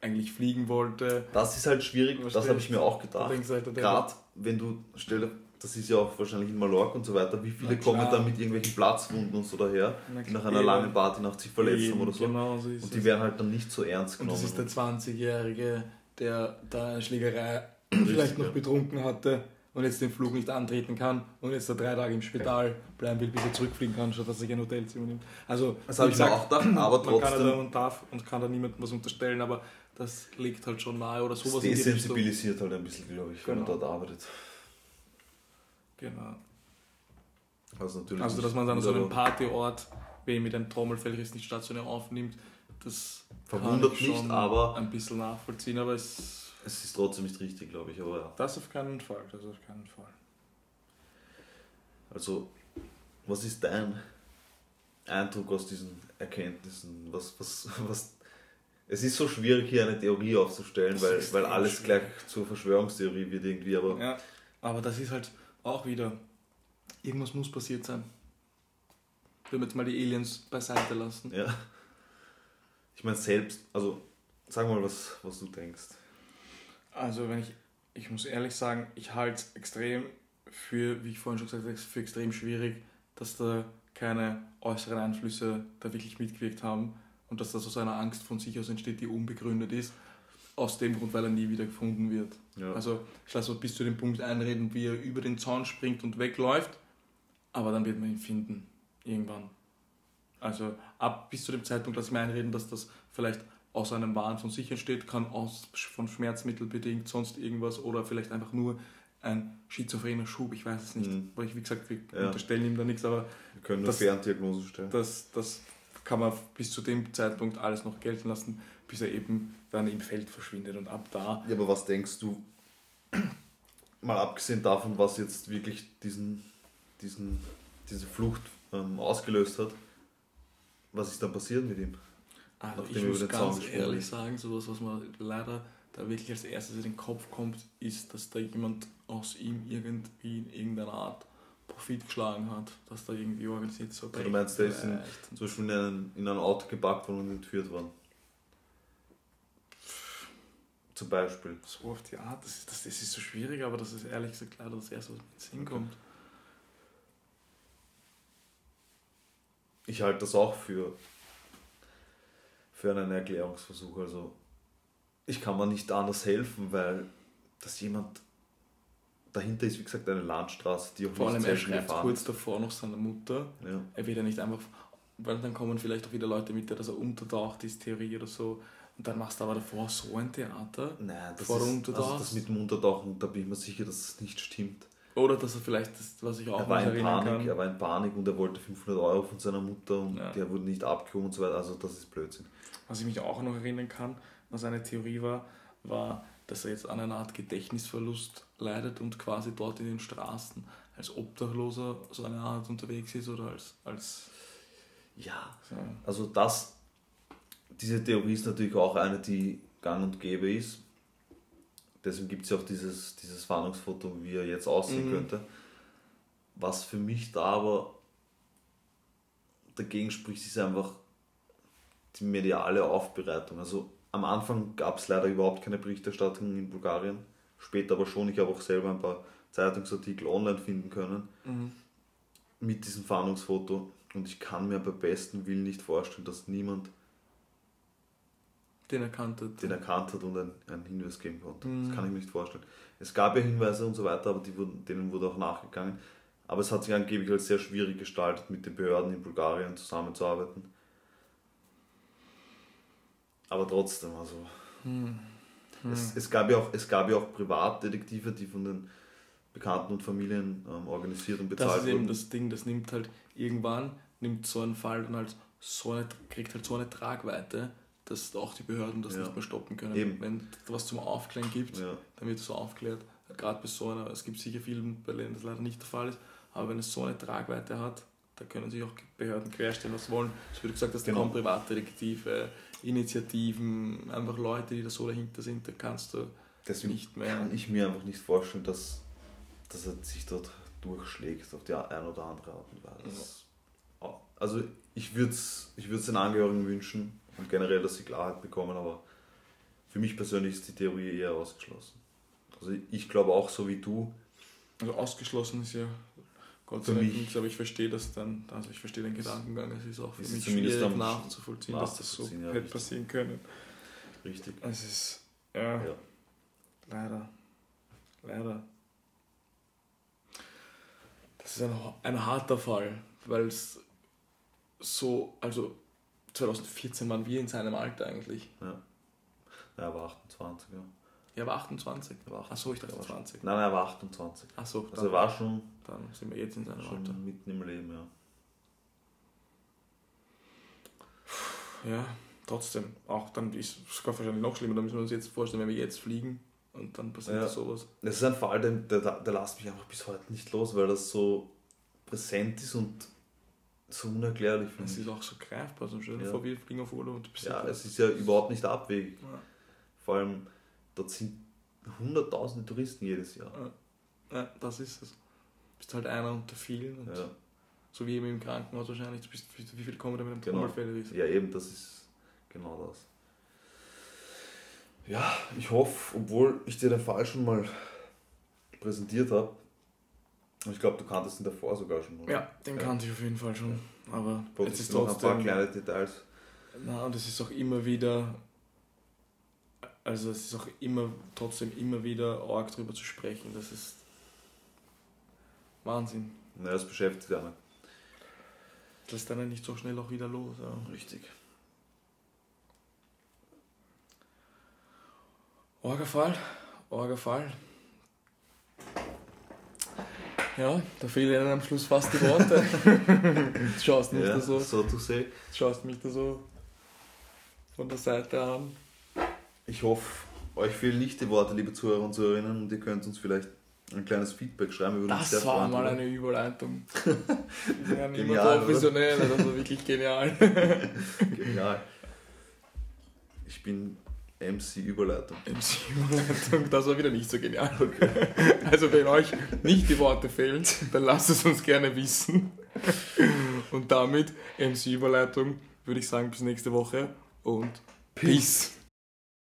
eigentlich fliegen wollte. Das ist halt schwierig, das Verstehe. habe ich mir auch Da gedacht. halt, Gerade wenn du, stell, das ist ja auch wahrscheinlich in Mallorca und so weiter, wie viele kommen dann mit irgendwelchen Platzwunden und so daher, die nach einer langen Partynacht sich verletzt haben oder so. Genau, so ist Und die werden halt dann nicht so ernst Und genommen. das ist der 20-Jährige, der da eine Schlägerei vielleicht noch betrunken hatte und jetzt den Flug nicht antreten kann und jetzt da drei Tage im Spital bleiben will, bis er zurückfliegen kann, statt dass er sich ein Hotelzimmer nimmt. Also, das habe ich mir auch gedacht, aber man kann da trotzdem, und darf und kann da niemandem was unterstellen, aber das liegt halt schon nahe oder das sowas Richtung. desensibilisiert halt ein bisschen, glaube ich, wenn Genau. man dort arbeitet. Genau. Also, natürlich Also, dass man dann so einen. Partyort, wen mit einem Trommelfellriss nicht stationär aufnimmt, das Verwundert nicht, aber- ein bisschen nachvollziehen, aber es, Es ist trotzdem nicht richtig, glaube ich, aber ja. das auf keinen Fall, das auf keinen Fall. Also, was ist dein Eindruck aus diesen Erkenntnissen? Was, was, was, es ist so schwierig, hier eine Theorie aufzustellen, Das weil, weil alles schwierig. gleich zur Verschwörungstheorie wird irgendwie, aber Ja, aber das ist halt auch wieder, irgendwas muss passiert sein. Wenn wir jetzt mal die Aliens beiseite lassen. ja. Ich meine, selbst, also, sag mal, was, was du denkst. Also wenn ich, ich muss ehrlich sagen, ich halte es extrem für, wie ich vorhin schon gesagt habe, für extrem schwierig, dass da keine äußeren Einflüsse da wirklich mitgewirkt haben und dass das aus einer Angst von sich aus entsteht, die unbegründet ist, aus dem Grund, weil er nie wieder gefunden wird. Ja. Also ich lasse bis zu dem Punkt einreden, wie er über den Zaun springt und wegläuft, aber dann wird man ihn finden, irgendwann. Also ab bis zu dem Zeitpunkt lasse ich mir einreden, dass das vielleicht aus einem Wahn von sich entsteht, kann aus von Schmerzmittel bedingt, sonst irgendwas oder vielleicht einfach nur ein schizophrener Schub, ich weiß es nicht. Mhm. Weil ich, wie gesagt, wir Ja. unterstellen ihm da nichts, aber Wir können nur Das- Ferndiagnosen stellen. das, das kann man bis zu dem Zeitpunkt alles noch gelten lassen, bis er eben dann im Feld verschwindet. Und ab da, Ja, aber was denkst du, mal abgesehen davon, was jetzt wirklich diesen, diesen, diese Flucht ähm, ausgelöst hat, was ist dann passiert mit ihm? Also Nachdem ich muss ganz ehrlich sagen, sowas, was mir leider da wirklich als erstes in den Kopf kommt, ist, dass da jemand aus ihm irgendwie in irgendeiner Art Profit geschlagen hat, dass da irgendwie organisiert so. Also du meinst, der ist in-. Zum Beispiel in ein, in ein Auto gepackt worden und entführt worden. Zum Beispiel. So auf die Art, das ist, das, das ist so schwierig, aber das ist ehrlich gesagt leider das erste, was mir in den Sinn kommt. Ich halte das auch für, für einen Erklärungsversuch. Also ich kann mir nicht anders helfen, weil das jemand dahinter ist, wie gesagt, eine Landstraße, die auch Vor allem, er schreibt kurz davor noch seiner Mutter, Ja. er wird ja nicht einfach, weil dann kommen vielleicht auch wieder Leute mit, der dass er untertaucht ist, Theorie oder so. Und dann machst du aber davor so ein Theater. Nein, das, ist, also das mit dem Untertauchen, da bin ich mir sicher, dass es nicht stimmt. Oder dass er vielleicht, das, was ich auch Er war, noch in erinnern Panik, kann. er war in Panik und er wollte 500 Euro von seiner Mutter und Ja. der wurde nicht abgehoben und so weiter. Also das ist Blödsinn. Was ich mich auch noch erinnern kann, was eine Theorie war, war, dass er jetzt an einer Art Gedächtnisverlust leidet und quasi dort in den Straßen als Obdachloser so eine Art unterwegs ist oder als, als Ja, so. also das, diese Theorie ist natürlich auch eine, die gang und gäbe ist. Deswegen gibt es ja auch dieses, dieses Fahndungsfoto, wie er jetzt aussehen Mhm. könnte. Was für mich da aber dagegen spricht, ist einfach die mediale Aufbereitung. Also am Anfang gab es leider überhaupt keine Berichterstattung in Bulgarien, später aber schon. Ich habe auch selber ein paar Zeitungsartikel online finden können Mhm. mit diesem Fahndungsfoto und ich kann mir bei bestem Willen nicht vorstellen, dass niemand Den erkannt hat. den erkannt hat und einen, einen Hinweis geben konnte. Mhm. Das kann ich mir nicht vorstellen. Es gab ja Hinweise und so weiter, aber wurden, denen wurde auch nachgegangen. Aber es hat sich angeblich als sehr schwierig gestaltet, mit den Behörden in Bulgarien zusammenzuarbeiten. Aber trotzdem, also Hm. es, es, gab ja auch, es gab ja auch Privatdetektive, die von den Bekannten und Familien ähm, organisiert und Das bezahlt ist eben wurden. das Ding, das nimmt halt irgendwann, nimmt so ein Fall dann halt so eine, kriegt halt so eine Tragweite, dass auch die Behörden das Ja. nicht mehr stoppen können. Eben. Wenn es was zum Aufklären gibt, Ja. dann wird es so aufklärt. Gerade bei so einer, es gibt sicher viele, bei denen das leider nicht der Fall ist, aber wenn es so eine Tragweite hat, da können sich auch Behörden querstellen, was sie wollen. Es wird gesagt, dass da Genau. kommen Privatdetektive, Initiativen, einfach Leute, die da so dahinter sind, da kannst du Deswegen nicht mehr. kann ich mir einfach nicht vorstellen, dass, dass er sich dort durchschlägt auf die eine oder andere Art und Weise. Also ich würde es ich würd's den Angehörigen wünschen und generell, dass sie Klarheit bekommen, aber für mich persönlich ist die Theorie eher ausgeschlossen. Also ich glaube auch so wie du, Also ausgeschlossen ist ja Gott sei Dank nichts, aber ich verstehe das dann, also ich verstehe den Gedankengang, es ist auch für ist mich zumindest schwierig am- nachzuvollziehen, dass das so nachzuvollziehen, ja, hätte richtig. passieren können. richtig. Es ist, ja, Ja. leider, leider. Das ist ein, ein harter Fall, weil es so, also 2014 waren wir in seinem Alter eigentlich. Ja. Er war 28, ja. Er war 28. Er war Achso, ich dachte er war schon- 20. Nein, er war 28. Achso, Also dann, er war schon, dann sind wir jetzt in seinem Alter. schon mitten im Leben, ja. Ja, trotzdem. Auch dann ist es wahrscheinlich noch schlimmer. Da müssen wir uns jetzt vorstellen, wenn wir jetzt fliegen und dann passiert Ja. sowas. Das ist ein Fall, der, der, der lässt mich einfach bis heute nicht los, weil das so präsent ist und so unerklärlich für Es ist auch so greifbar. So stell dir Ja. vor, wir fliegen auf Urlaub und du bist Ja, da. es ist ja überhaupt nicht abwegig. Ja. Vor allem, dort sind hunderttausende Touristen jedes Jahr. ja, das ist es. Du bist halt einer unter vielen. Und Ja, So wie eben im Krankenhaus wahrscheinlich. Du bist, wie, viele kommen da mit einem Genau. Trommelfell? ja, eben, das ist genau das. Ja, ich hoffe, obwohl ich dir den Fall schon mal präsentiert habe, Ich glaube, du kanntest ihn davor sogar schon. Oder? Ja, den Ja. kannte ich auf jeden Fall schon. Aber Boah, es das ist noch ein paar trotzdem. kleine Details. Na, und es ist auch immer wieder. Also, es ist auch immer, trotzdem immer wieder arg drüber zu sprechen. Das ist. Wahnsinn. Na, das beschäftigt einen. Das ist dann nicht so schnell auch wieder los. Ja. Richtig. Orgafall, Orgafall. Ja, da fehlen ihnen am Schluss fast die Worte. Du schaust mich Ja, da so, so to say. schaust mich da so von der Seite an. Ich hoffe, euch fehlen nicht die Worte, liebe Zuhörer und Zuhörerinnen, und ihr könnt uns vielleicht ein kleines Feedback schreiben. Wir uns Das war mal eine Überleitung. Wir waren immer Genial, professionell, das war wirklich genial. Genial. Ich bin MC Überleitung. MC-Überleitung, das war wieder nicht so genial. Also wenn euch nicht die Worte fehlen, dann lasst es uns gerne wissen. Und damit MC-Überleitung würde ich sagen bis nächste Woche und Peace.